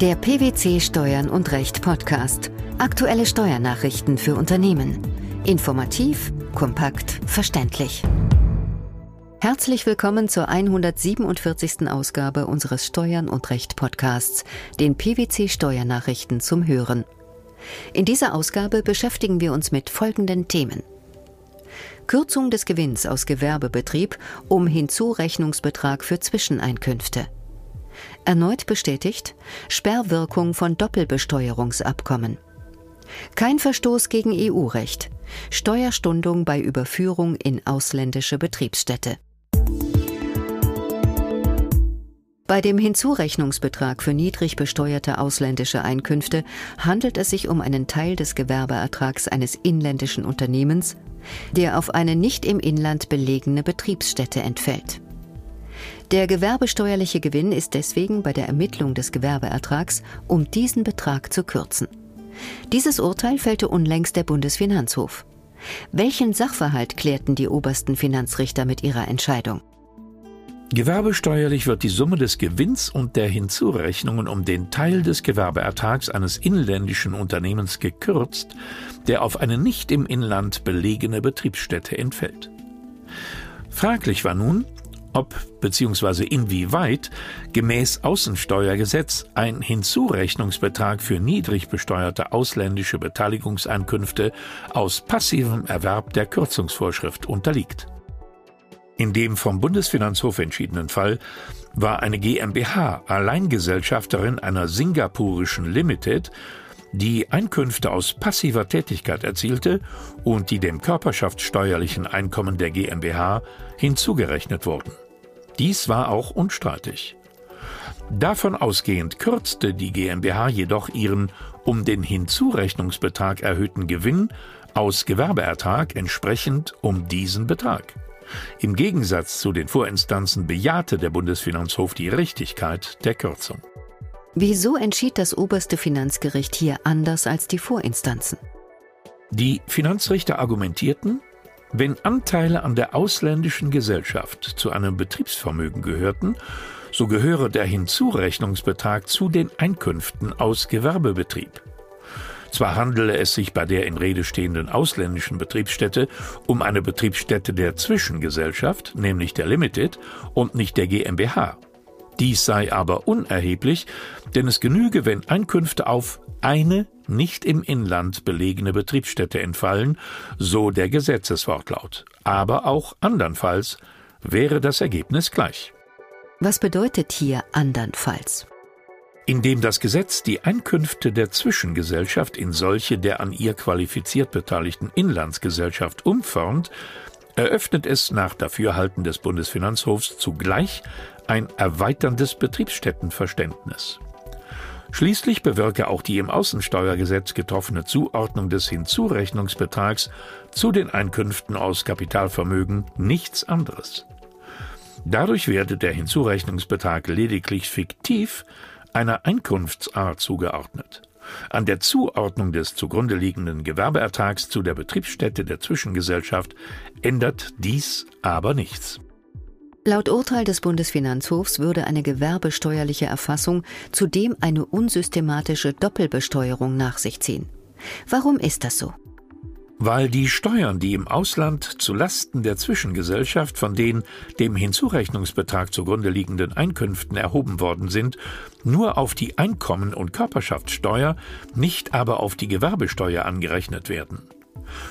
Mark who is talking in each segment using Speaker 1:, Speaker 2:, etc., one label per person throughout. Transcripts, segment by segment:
Speaker 1: Der PwC Steuern und Recht Podcast. Aktuelle Steuernachrichten für Unternehmen. Informativ, kompakt, verständlich. Herzlich willkommen zur 147. Ausgabe unseres Steuern und Recht Podcasts, den PwC Steuernachrichten zum Hören. In dieser Ausgabe beschäftigen wir uns mit folgenden Themen. Kürzung des Gewinns aus Gewerbebetrieb um Hinzurechnungsbetrag für Zwischeneinkünfte. Erneut bestätigt Sperrwirkung von Doppelbesteuerungsabkommen. Kein Verstoß gegen EU-Recht. Steuerstundung bei Überführung in ausländische Betriebsstätte. Bei dem Hinzurechnungsbetrag für niedrig besteuerte ausländische Einkünfte handelt es sich um einen Teil des Gewerbeertrags eines inländischen Unternehmens, der auf eine nicht im Inland belegene Betriebsstätte entfällt. Der gewerbesteuerliche Gewinn ist deswegen bei der Ermittlung des Gewerbeertrags, um diesen Betrag zu kürzen. Dieses Urteil fällte unlängst der Bundesfinanzhof. Welchen Sachverhalt klärten die obersten Finanzrichter mit ihrer Entscheidung?
Speaker 2: Gewerbesteuerlich wird die Summe des Gewinns und der Hinzurechnungen um den Teil des Gewerbeertrags eines inländischen Unternehmens gekürzt, der auf eine nicht im Inland belegene Betriebsstätte entfällt. Fraglich war nun, ob bzw. inwieweit gemäß Außensteuergesetz ein Hinzurechnungsbetrag für niedrig besteuerte ausländische Beteiligungseinkünfte aus passivem Erwerb der Kürzungsvorschrift unterliegt. In dem vom Bundesfinanzhof entschiedenen Fall war eine GmbH Alleingesellschafterin einer singapurischen Limited, die Einkünfte aus passiver Tätigkeit erzielte und die dem körperschaftssteuerlichen Einkommen der GmbH hinzugerechnet wurden. Dies war auch unstreitig. Davon ausgehend kürzte die GmbH jedoch ihren um den Hinzurechnungsbetrag erhöhten Gewinn aus Gewerbeertrag entsprechend um diesen Betrag. Im Gegensatz zu den Vorinstanzen bejahte der Bundesfinanzhof die Richtigkeit der Kürzung.
Speaker 1: Wieso entschied das oberste Finanzgericht hier anders als die Vorinstanzen?
Speaker 2: Die Finanzrichter argumentierten, wenn Anteile an der ausländischen Gesellschaft zu einem Betriebsvermögen gehörten, so gehöre der Hinzurechnungsbetrag zu den Einkünften aus Gewerbebetrieb. Zwar handele es sich bei der in Rede stehenden ausländischen Betriebsstätte um eine Betriebsstätte der Zwischengesellschaft, nämlich der Limited, und nicht der GmbH. Dies sei aber unerheblich, denn es genüge, wenn Einkünfte auf eine nicht im Inland belegene Betriebsstätte entfallen, so der Gesetzeswortlaut. Aber auch andernfalls wäre das Ergebnis gleich.
Speaker 1: Was bedeutet hier andernfalls?
Speaker 2: Indem das Gesetz die Einkünfte der Zwischengesellschaft in solche der an ihr qualifiziert beteiligten Inlandsgesellschaft umformt, eröffnet es nach Dafürhalten des Bundesfinanzhofs zugleich ein erweiterndes Betriebsstättenverständnis. Schließlich bewirke auch die im Außensteuergesetz getroffene Zuordnung des Hinzurechnungsbetrags zu den Einkünften aus Kapitalvermögen nichts anderes. Dadurch werde der Hinzurechnungsbetrag lediglich fiktiv einer Einkunftsart zugeordnet. An der Zuordnung des zugrunde liegenden Gewerbeertrags zu der Betriebsstätte der Zwischengesellschaft ändert dies aber nichts.
Speaker 1: Laut Urteil des Bundesfinanzhofs würde eine gewerbesteuerliche Erfassung zudem eine unsystematische Doppelbesteuerung nach sich ziehen. Warum ist das so?
Speaker 2: Weil die Steuern, die im Ausland zu Lasten der Zwischengesellschaft von den dem Hinzurechnungsbetrag zugrunde liegenden Einkünften erhoben worden sind, nur auf die Einkommen- und Körperschaftssteuer, nicht aber auf die Gewerbesteuer angerechnet werden.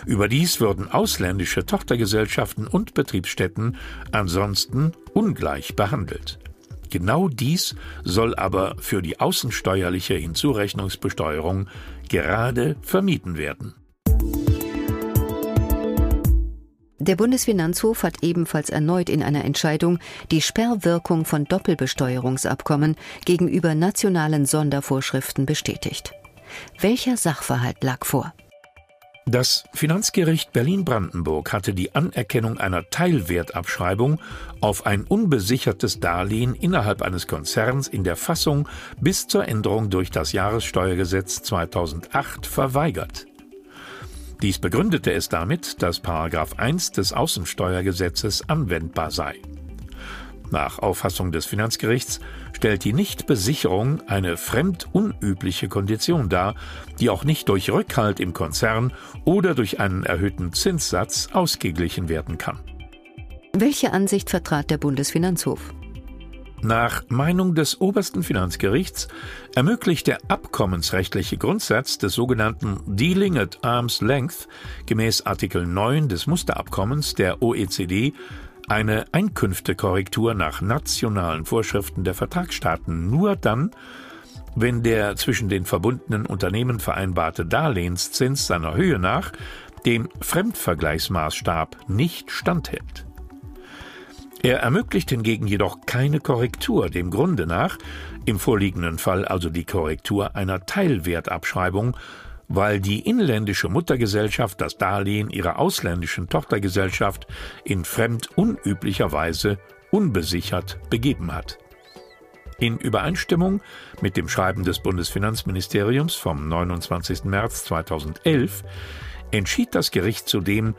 Speaker 2: Überdies würden ausländische Tochtergesellschaften und Betriebsstätten ansonsten ungleich behandelt. Genau dies soll aber für die außensteuerliche Hinzurechnungsbesteuerung gerade vermieden werden.
Speaker 1: Der Bundesfinanzhof hat ebenfalls erneut in einer Entscheidung die Sperrwirkung von Doppelbesteuerungsabkommen gegenüber nationalen Sondervorschriften bestätigt. Welcher Sachverhalt lag vor?
Speaker 2: Das Finanzgericht Berlin-Brandenburg hatte die Anerkennung einer Teilwertabschreibung auf ein unbesichertes Darlehen innerhalb eines Konzerns in der Fassung bis zur Änderung durch das Jahressteuergesetz 2008 verweigert. Dies begründete es damit, dass 1 des Außensteuergesetzes anwendbar sei. Nach Auffassung des Finanzgerichts stellt die Nichtbesicherung eine fremdunübliche Kondition dar, die auch nicht durch Rückhalt im Konzern oder durch einen erhöhten Zinssatz ausgeglichen werden kann.
Speaker 1: Welche Ansicht vertrat der Bundesfinanzhof?
Speaker 2: Nach Meinung des obersten Finanzgerichts ermöglicht der abkommensrechtliche Grundsatz des sogenannten Dealing at Arm's Length gemäß Artikel 9 des Musterabkommens der OECD eine Einkünftekorrektur nach nationalen Vorschriften der Vertragsstaaten nur dann, wenn der zwischen den verbundenen Unternehmen vereinbarte Darlehenszins seiner Höhe nach dem Fremdvergleichsmaßstab nicht standhält. Er ermöglicht hingegen jedoch keine Korrektur dem Grunde nach, im vorliegenden Fall also die Korrektur einer Teilwertabschreibung weil die inländische Muttergesellschaft das Darlehen ihrer ausländischen Tochtergesellschaft in fremd unüblicher Weise unbesichert begeben hat. In Übereinstimmung mit dem Schreiben des Bundesfinanzministeriums vom 29. März 2011 entschied das Gericht zudem,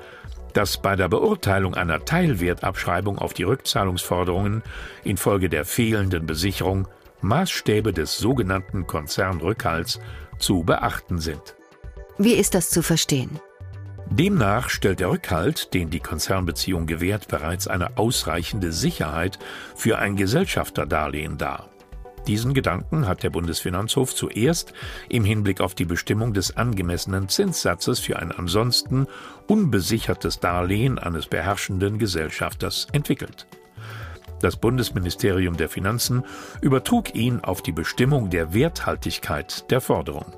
Speaker 2: dass bei der Beurteilung einer Teilwertabschreibung auf die Rückzahlungsforderungen infolge der fehlenden Besicherung Maßstäbe des sogenannten Konzernrückhalts zu beachten sind.
Speaker 1: Wie ist das zu verstehen?
Speaker 2: Demnach stellt der Rückhalt, den die Konzernbeziehung gewährt, bereits eine ausreichende Sicherheit für ein Gesellschafterdarlehen dar. Diesen Gedanken hat der Bundesfinanzhof zuerst im Hinblick auf die Bestimmung des angemessenen Zinssatzes für ein ansonsten unbesichertes Darlehen eines beherrschenden Gesellschafters entwickelt. Das Bundesministerium der Finanzen übertrug ihn auf die Bestimmung der Werthaltigkeit der Forderung.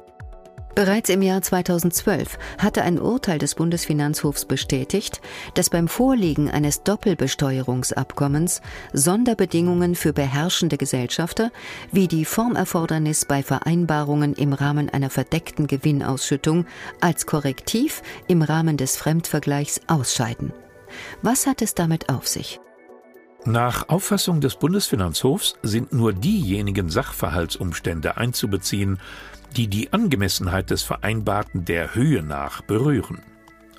Speaker 1: Bereits im Jahr 2012 hatte ein Urteil des Bundesfinanzhofs bestätigt, dass beim Vorliegen eines Doppelbesteuerungsabkommens Sonderbedingungen für beherrschende Gesellschafter wie die Formerfordernis bei Vereinbarungen im Rahmen einer verdeckten Gewinnausschüttung als Korrektiv im Rahmen des Fremdvergleichs ausscheiden. Was hat es damit auf sich?
Speaker 2: Nach Auffassung des Bundesfinanzhofs sind nur diejenigen Sachverhaltsumstände einzubeziehen, die die Angemessenheit des Vereinbarten der Höhe nach berühren.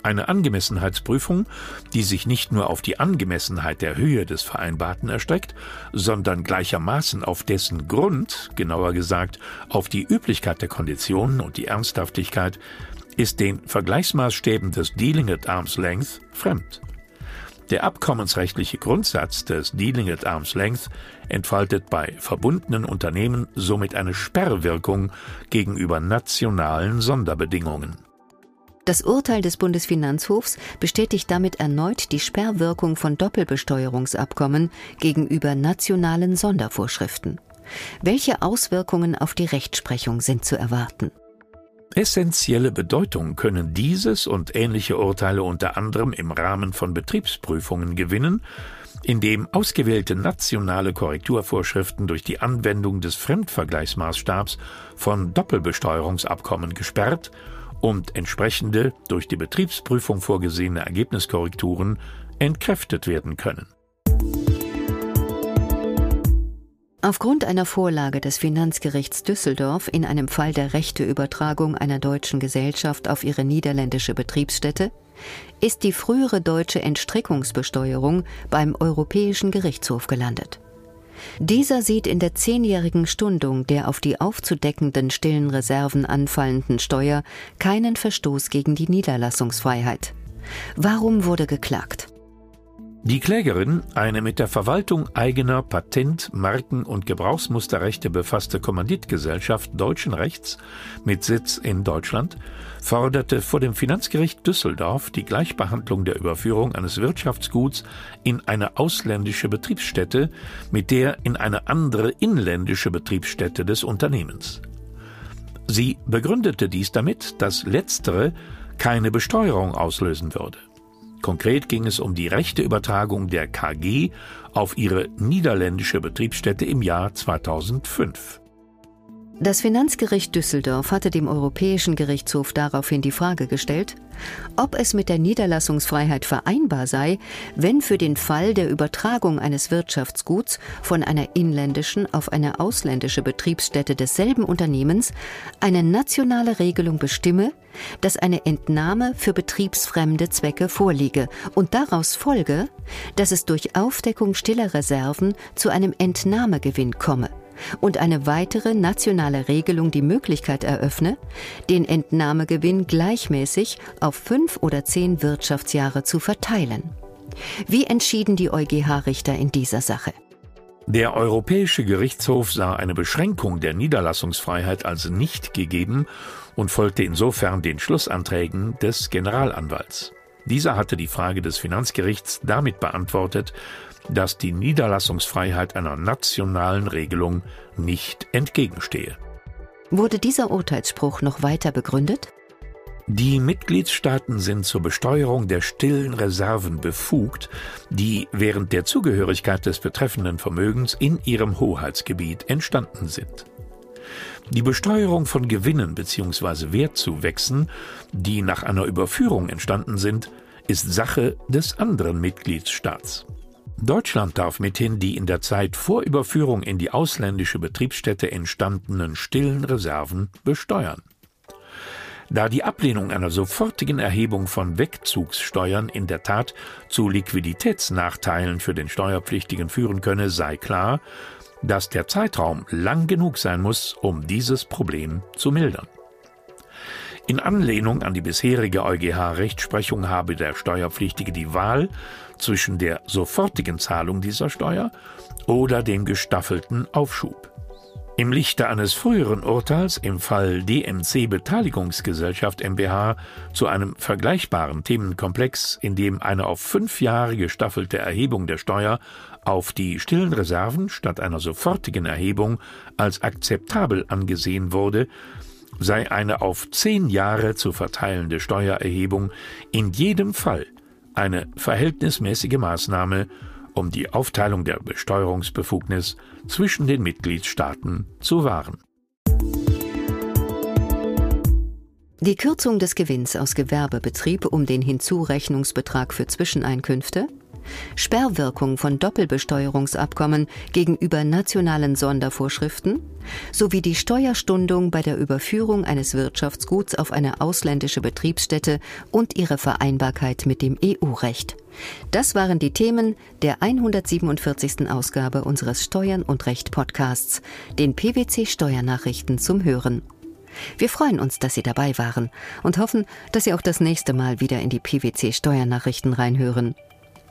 Speaker 2: Eine Angemessenheitsprüfung, die sich nicht nur auf die Angemessenheit der Höhe des Vereinbarten erstreckt, sondern gleichermaßen auf dessen Grund, genauer gesagt auf die Üblichkeit der Konditionen und die Ernsthaftigkeit, ist den Vergleichsmaßstäben des Dealing at Arm's Length fremd. Der abkommensrechtliche Grundsatz des Dealing at Arm's Length entfaltet bei verbundenen Unternehmen somit eine Sperrwirkung gegenüber nationalen Sonderbedingungen.
Speaker 1: Das Urteil des Bundesfinanzhofs bestätigt damit erneut die Sperrwirkung von Doppelbesteuerungsabkommen gegenüber nationalen Sondervorschriften. Welche Auswirkungen auf die Rechtsprechung sind zu erwarten?
Speaker 2: Essentielle Bedeutung können dieses und ähnliche Urteile unter anderem im Rahmen von Betriebsprüfungen gewinnen, indem ausgewählte nationale Korrekturvorschriften durch die Anwendung des Fremdvergleichsmaßstabs von Doppelbesteuerungsabkommen gesperrt und entsprechende durch die Betriebsprüfung vorgesehene Ergebniskorrekturen entkräftet werden können.
Speaker 1: Aufgrund einer Vorlage des Finanzgerichts Düsseldorf in einem Fall der Rechteübertragung einer deutschen Gesellschaft auf ihre niederländische Betriebsstätte ist die frühere deutsche Entstrickungsbesteuerung beim Europäischen Gerichtshof gelandet. Dieser sieht in der zehnjährigen Stundung der auf die aufzudeckenden stillen Reserven anfallenden Steuer keinen Verstoß gegen die Niederlassungsfreiheit. Warum wurde geklagt?
Speaker 2: Die Klägerin, eine mit der Verwaltung eigener Patent-, Marken- und Gebrauchsmusterrechte befasste Kommanditgesellschaft deutschen Rechts mit Sitz in Deutschland, forderte vor dem Finanzgericht Düsseldorf die Gleichbehandlung der Überführung eines Wirtschaftsguts in eine ausländische Betriebsstätte mit der in eine andere inländische Betriebsstätte des Unternehmens. Sie begründete dies damit, dass letztere keine Besteuerung auslösen würde. Konkret ging es um die rechte Übertragung der KG auf ihre niederländische Betriebsstätte im Jahr 2005.
Speaker 1: Das Finanzgericht Düsseldorf hatte dem Europäischen Gerichtshof daraufhin die Frage gestellt, ob es mit der Niederlassungsfreiheit vereinbar sei, wenn für den Fall der Übertragung eines Wirtschaftsguts von einer inländischen auf eine ausländische Betriebsstätte desselben Unternehmens eine nationale Regelung bestimme, dass eine Entnahme für betriebsfremde Zwecke vorliege und daraus folge, dass es durch Aufdeckung stiller Reserven zu einem Entnahmegewinn komme und eine weitere nationale Regelung die Möglichkeit eröffne, den Entnahmegewinn gleichmäßig auf fünf oder zehn Wirtschaftsjahre zu verteilen. Wie entschieden die EuGH-Richter in dieser Sache?
Speaker 2: Der Europäische Gerichtshof sah eine Beschränkung der Niederlassungsfreiheit als nicht gegeben und folgte insofern den Schlussanträgen des Generalanwalts. Dieser hatte die Frage des Finanzgerichts damit beantwortet, dass die Niederlassungsfreiheit einer nationalen Regelung nicht entgegenstehe.
Speaker 1: Wurde dieser Urteilsspruch noch weiter begründet?
Speaker 2: Die Mitgliedstaaten sind zur Besteuerung der stillen Reserven befugt, die während der Zugehörigkeit des betreffenden Vermögens in ihrem Hoheitsgebiet entstanden sind. Die Besteuerung von Gewinnen bzw. Wertzuwächsen, die nach einer Überführung entstanden sind, ist Sache des anderen Mitgliedstaats. Deutschland darf mithin die in der Zeit vor Überführung in die ausländische Betriebsstätte entstandenen stillen Reserven besteuern. Da die Ablehnung einer sofortigen Erhebung von Wegzugssteuern in der Tat zu Liquiditätsnachteilen für den Steuerpflichtigen führen könne, sei klar, dass der Zeitraum lang genug sein muss, um dieses Problem zu mildern. In Anlehnung an die bisherige EuGH-Rechtsprechung habe der Steuerpflichtige die Wahl zwischen der sofortigen Zahlung dieser Steuer oder dem gestaffelten Aufschub. Im Lichte eines früheren Urteils im Fall DMC Beteiligungsgesellschaft MBH zu einem vergleichbaren Themenkomplex, in dem eine auf fünf Jahre gestaffelte Erhebung der Steuer auf die stillen Reserven statt einer sofortigen Erhebung als akzeptabel angesehen wurde, sei eine auf zehn Jahre zu verteilende Steuererhebung in jedem Fall eine verhältnismäßige Maßnahme, um die Aufteilung der Besteuerungsbefugnis zwischen den Mitgliedstaaten zu wahren.
Speaker 1: Die Kürzung des Gewinns aus Gewerbebetrieb um den Hinzurechnungsbetrag für Zwischeneinkünfte Sperrwirkung von Doppelbesteuerungsabkommen gegenüber nationalen Sondervorschriften sowie die Steuerstundung bei der Überführung eines Wirtschaftsguts auf eine ausländische Betriebsstätte und ihre Vereinbarkeit mit dem EU-Recht. Das waren die Themen der 147. Ausgabe unseres Steuern und Recht Podcasts, den PwC Steuernachrichten zum Hören. Wir freuen uns, dass Sie dabei waren und hoffen, dass Sie auch das nächste Mal wieder in die PwC Steuernachrichten reinhören.